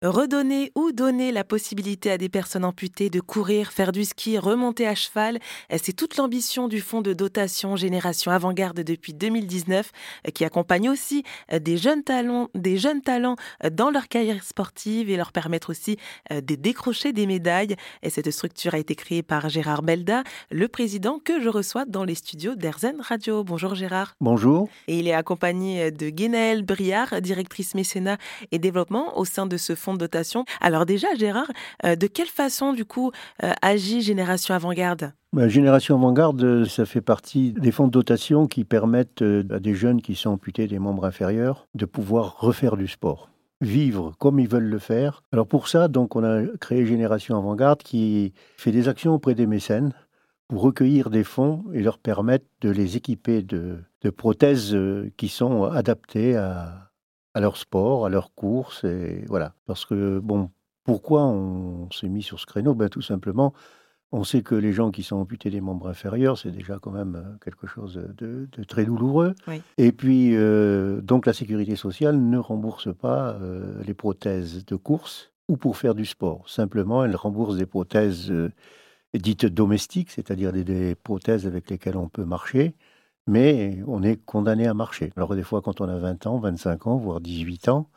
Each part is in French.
Redonner ou donner la possibilité à des personnes amputées de courir, faire du ski, remonter à cheval, c'est toute l'ambition du fonds de dotation Génération Avant-Garde depuis 2019 qui accompagne aussi des jeunes talents, des jeunes talents dans leur carrière sportive et leur permettre aussi de décrocher des médailles. Et cette structure a été créée par Gérard Belda, le président que je reçois dans les studios d'Erzen Radio. Bonjour Gérard. Bonjour. Et il est accompagné de Guénaëlle Briard, directrice mécénat et développement au sein de ce fonds de dotation. Alors déjà, Gérard, euh, de quelle façon, du coup, euh, agit Génération Avant-Garde? Bah, Génération Avant-Garde, euh, ça fait partie des fonds de dotation qui permettent à des jeunes qui sont amputés des membres inférieurs de pouvoir refaire du sport vivre comme ils veulent le faire. Alors pour ça, donc on a créé Génération Avant-Garde qui fait des actions auprès des mécènes pour recueillir des fonds et leur permettre de les équiper de, de prothèses qui sont adaptées à, à leur sport, à leurs courses. Et voilà. Parce que, bon, pourquoi on s'est mis sur ce créneau? Ben, Tout simplement, on sait que les gens qui sont amputés des membres inférieurs, c'est déjà quand même euh, quelque chose de, très douloureux. Et puis, euh, donc, la sécurité sociale ne rembourse pas euh, les prothèses de course ou pour faire du sport. Simplement, elle rembourse des prothèses dites domestiques, c'est-à-dire des, prothèses avec lesquelles on peut marcher, mais on est condamné à marcher. Alors des fois, quand on a 20 ans, 25 ans, voire 18 ans,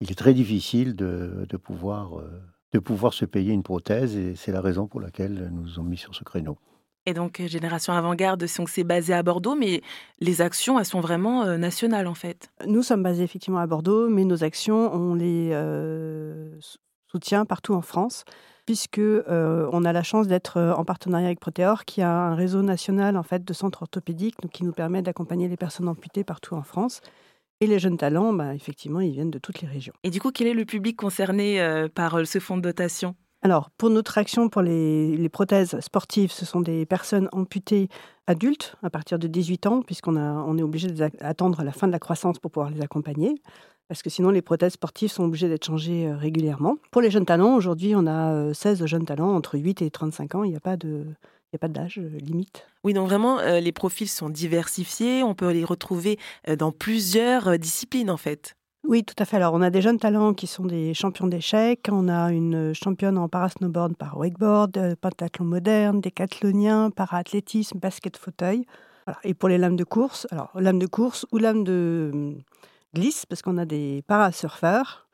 il est très difficile de, pouvoir, euh, de pouvoir se payer une prothèse, et c'est la raison pour laquelle nous nous ont mis sur ce créneau. Et donc, Génération Avant-Garde, c'est basé à Bordeaux, mais les actions, elles sont vraiment euh, nationales, en fait. Nous sommes basés effectivement à Bordeaux, mais nos actions, on les euh, soutient partout en France puisque euh, on a la chance d'être euh, en partenariat avec Proteor, qui a un réseau national en fait de centres orthopédiques, donc qui nous permet d'accompagner les personnes amputées partout en France. Et les jeunes talents, bah, effectivement, ils viennent de toutes les régions. Et du coup, quel est le public concerné euh, par ce fonds de dotation? Alors, pour notre action pour les, prothèses sportives, ce sont des personnes amputées adultes à partir de 18 ans, puisqu'on on est obligé d'attendre la fin de la croissance pour pouvoir les accompagner parce que sinon les prothèses sportives sont obligées d'être changées euh, régulièrement. Pour les jeunes talents, aujourd'hui, on a 16 euh, jeunes talents entre 8 et 35 ans. Il n'y a pas de, il a pas d'âge euh, limite. Oui, donc vraiment, les profils sont diversifiés. On peut les retrouver dans plusieurs disciplines, en fait. Oui, tout à fait. Alors, on a des jeunes talents qui sont des champions d'échecs. On a une championne en parasnowboard par wakeboard, pentathlon moderne, décathlonien, para-athlétisme, basket fauteuil. Et pour les lames de course, alors lames de course ou lames de glisse parce qu'on a des parasurfeurs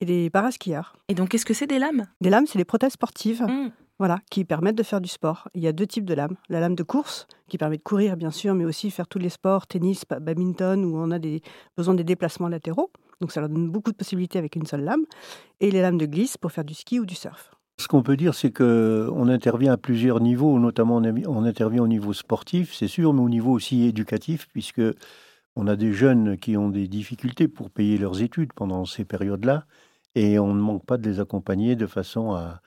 et des paraskieurs. Et donc, qu'est-ce que c'est des lames? Des lames, c'est des prothèses sportives. Mmh. Voilà, qui permettent de faire du sport. Il y a deux types de lames. La lame de course, qui permet de courir, bien sûr, mais aussi faire tous les sports, tennis, badminton, où on a des, besoin des déplacements latéraux. Donc, ça leur donne beaucoup de possibilités avec une seule lame. Et les lames de glisse pour faire du ski ou du surf. Ce qu'on peut dire, c'est qu'on intervient à plusieurs niveaux, notamment on intervient au niveau sportif, c'est sûr, mais au niveau aussi éducatif, puisque on a des jeunes qui ont des difficultés pour payer leurs études pendant ces périodes-là, et on ne manque pas de les accompagner de façon à,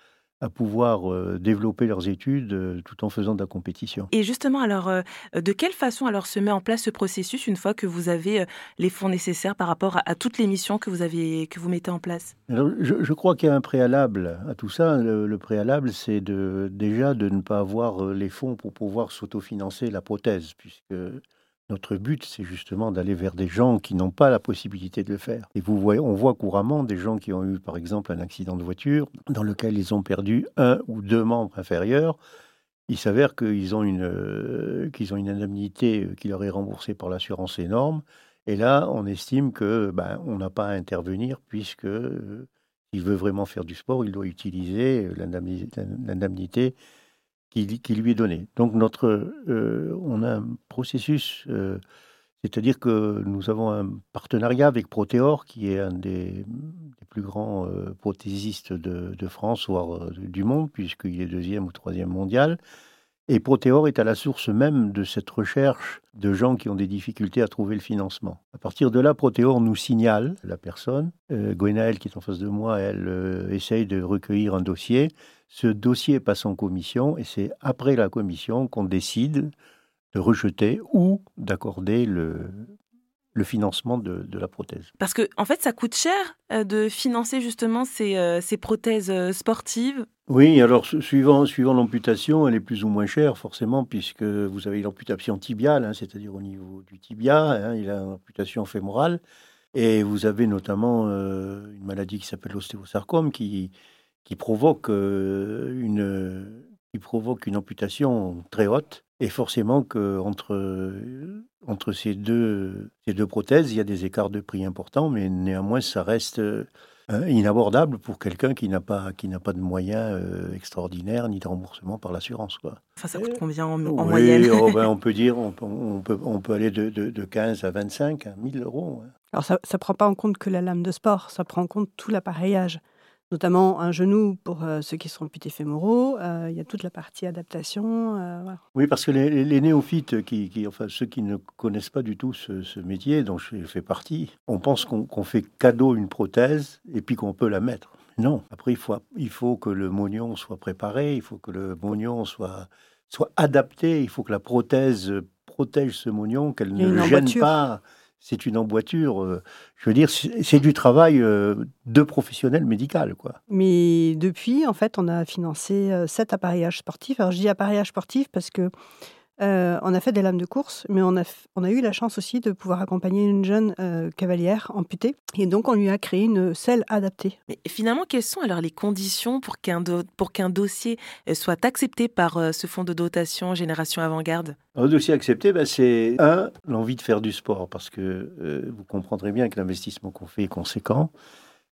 pouvoir euh, développer leurs études euh, tout en faisant de la compétition. Et justement, alors, euh, de quelle façon alors se met en place ce processus une fois que vous avez les fonds nécessaires par rapport à, toutes les missions que vous, avez, que vous mettez en place? Je, crois qu'il y a un préalable à tout ça. Le, préalable, c'est de, déjà de ne pas avoir les fonds pour pouvoir s'autofinancer la prothèse, puisque notre but, c'est justement d'aller vers des gens qui n'ont pas la possibilité de le faire. Et vous voyez, on voit couramment des gens qui ont eu, par exemple, un accident de voiture dans lequel ils ont perdu un ou deux membres inférieurs. Il s'avère qu'ils ont une, euh, qu'ils ont une indemnité qui leur est remboursée par l'assurance énorme. Et là, on estime que ben, on n'a pas à intervenir puisque euh, veut vraiment faire du sport, il doit utiliser l'indemnité qui, lui est donné. Donc notre, euh, on a un processus, euh, c'est-à-dire que nous avons un partenariat avec Proteor, qui est un des, plus grands euh, prothésistes de, de, France, voire du monde, puisqu'il est deuxième ou troisième mondial. Et Proteor est à la source même de cette recherche de gens qui ont des difficultés à trouver le financement. À partir de là, Proteor nous signale la personne. Euh, qui est en face de moi, elle euh, essaye de recueillir un dossier. Ce dossier passe en commission et c'est après la commission qu'on décide de rejeter ou d'accorder le, financement de, la prothèse. Parce que, en fait, ça coûte cher euh, de financer justement ces, euh, prothèses sportives. Oui, alors suivant, suivant l'amputation, elle est plus ou moins chère, forcément, puisque vous avez l'amputation tibiale, hein, c'est-à-dire au niveau du tibia, hein, il a une fémorale. Et vous avez notamment une maladie qui s'appelle l'ostéosarcome qui, qui, provoque une, qui provoque une amputation très haute. Et forcément qu'entre entre ces deux, ces deux prothèses, il y a des écarts de prix importants, mais néanmoins, ça reste euh, inabordable pour quelqu'un qui n'a pas qui n'a pas de moyens euh, extraordinaires ni de remboursement par l'assurance quoi. Enfin, ça coûte combien en, moyenne oh, ben, on peut dire on, on, peut on peut aller de, de, de 15 à 25 à 1000 euros. Alors ça ne prend pas en compte que la lame de sport, ça prend en compte tout l'appareillage notamment un genou pour euh, ceux qui sont amputés fémoraux. Euh, il y a toute la partie adaptation. Euh, oui, parce que les, néophytes, qui, enfin ceux qui ne connaissent pas du tout ce, métier, dont je fais partie, on pense qu'on fait cadeau une prothèse et puis qu'on peut la mettre. Non. Après, il faut, il faut que le mognon soit préparé, il faut que le mognon soit, soit adapté, il faut que la prothèse protège ce mognon, qu'elle ne gêne pas c'est une emboîture. Euh, je veux dire, c'est du travail euh, de professionnel médical, quoi. Mais depuis, en fait, on a financé euh, sept appareillages sportifs. Alors, je dis appareillage sportif parce que euh, on a fait des lames de course, mais on a, on a eu la chance aussi de pouvoir accompagner une jeune euh, cavalière amputée. Et donc, on lui a créé une selle adaptée. Mais finalement, quelles sont alors les conditions pour qu'un, dossier euh, soit accepté par ce fonds de dotation Génération Avant-Garde? Un dossier accepté, ben, c'est un, l'envie de faire du sport, parce que vous comprendrez bien que l'investissement qu'on fait est conséquent.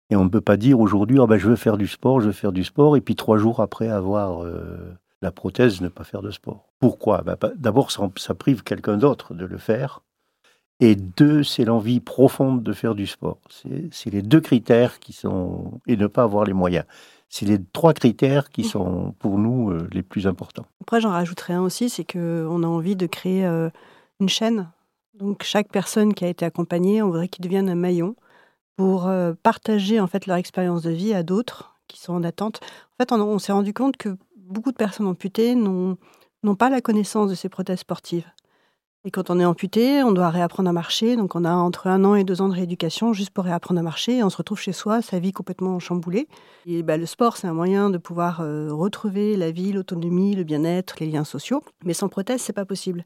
Et on ne peut pas dire aujourd'hui, oh ben, je veux faire du sport, je veux faire du sport, et puis trois jours après avoir la prothèse ne pas faire de sport. Pourquoi? Ben, D'abord, ça, prive quelqu'un d'autre de le faire. Et deux, c'est l'envie profonde de faire du sport. C'est les deux critères qui sont... Et ne pas avoir les moyens. C'est les trois critères qui sont pour nous euh, les plus importants. Après, j'en rajouterai un aussi, c'est qu'on a envie de créer euh, une chaîne. Donc chaque personne qui a été accompagnée, on voudrait qu'il devienne un maillon pour euh, partager en fait leur expérience de vie à d'autres qui sont en attente. En fait, on s'est rendu compte que beaucoup de personnes amputées n'ont pas la connaissance de ces prothèses sportives. Et quand on est amputé, on doit réapprendre à marcher. Donc on a entre un an et deux ans de rééducation juste pour réapprendre à marcher. Et on se retrouve chez soi, sa vie complètement chamboulée. Et bah, le sport, c'est un moyen de pouvoir euh, retrouver la vie, l'autonomie, le bien-être, les liens sociaux. Mais sans prothèse, c'est pas possible.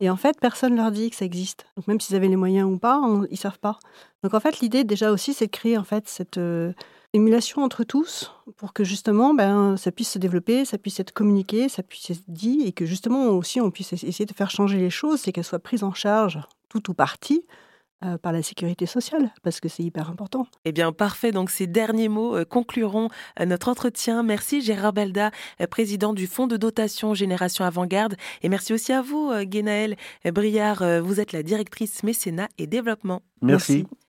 Et en fait, personne leur dit que ça existe. Donc même s'ils avaient les moyens ou pas, ils ils savent pas. Donc en fait, l'idée déjà aussi, c'est de créer en fait cette euh, émulation entre tous pour que justement ben, ça puisse se développer, ça puisse être communiqué, ça puisse être dit et que justement aussi on puisse essayer de faire changer les choses, c'est qu'elles soient prises en charge tout ou partie euh, par la sécurité sociale, parce que c'est hyper important. Eh bien, parfait. Donc, ces derniers mots euh, concluront euh, notre entretien. Merci Gérard Belda, président du Fonds de dotation Génération Avant-Garde. Et merci aussi à vous, Guénaël Briard. Vous êtes la directrice mécénat et développement. merci.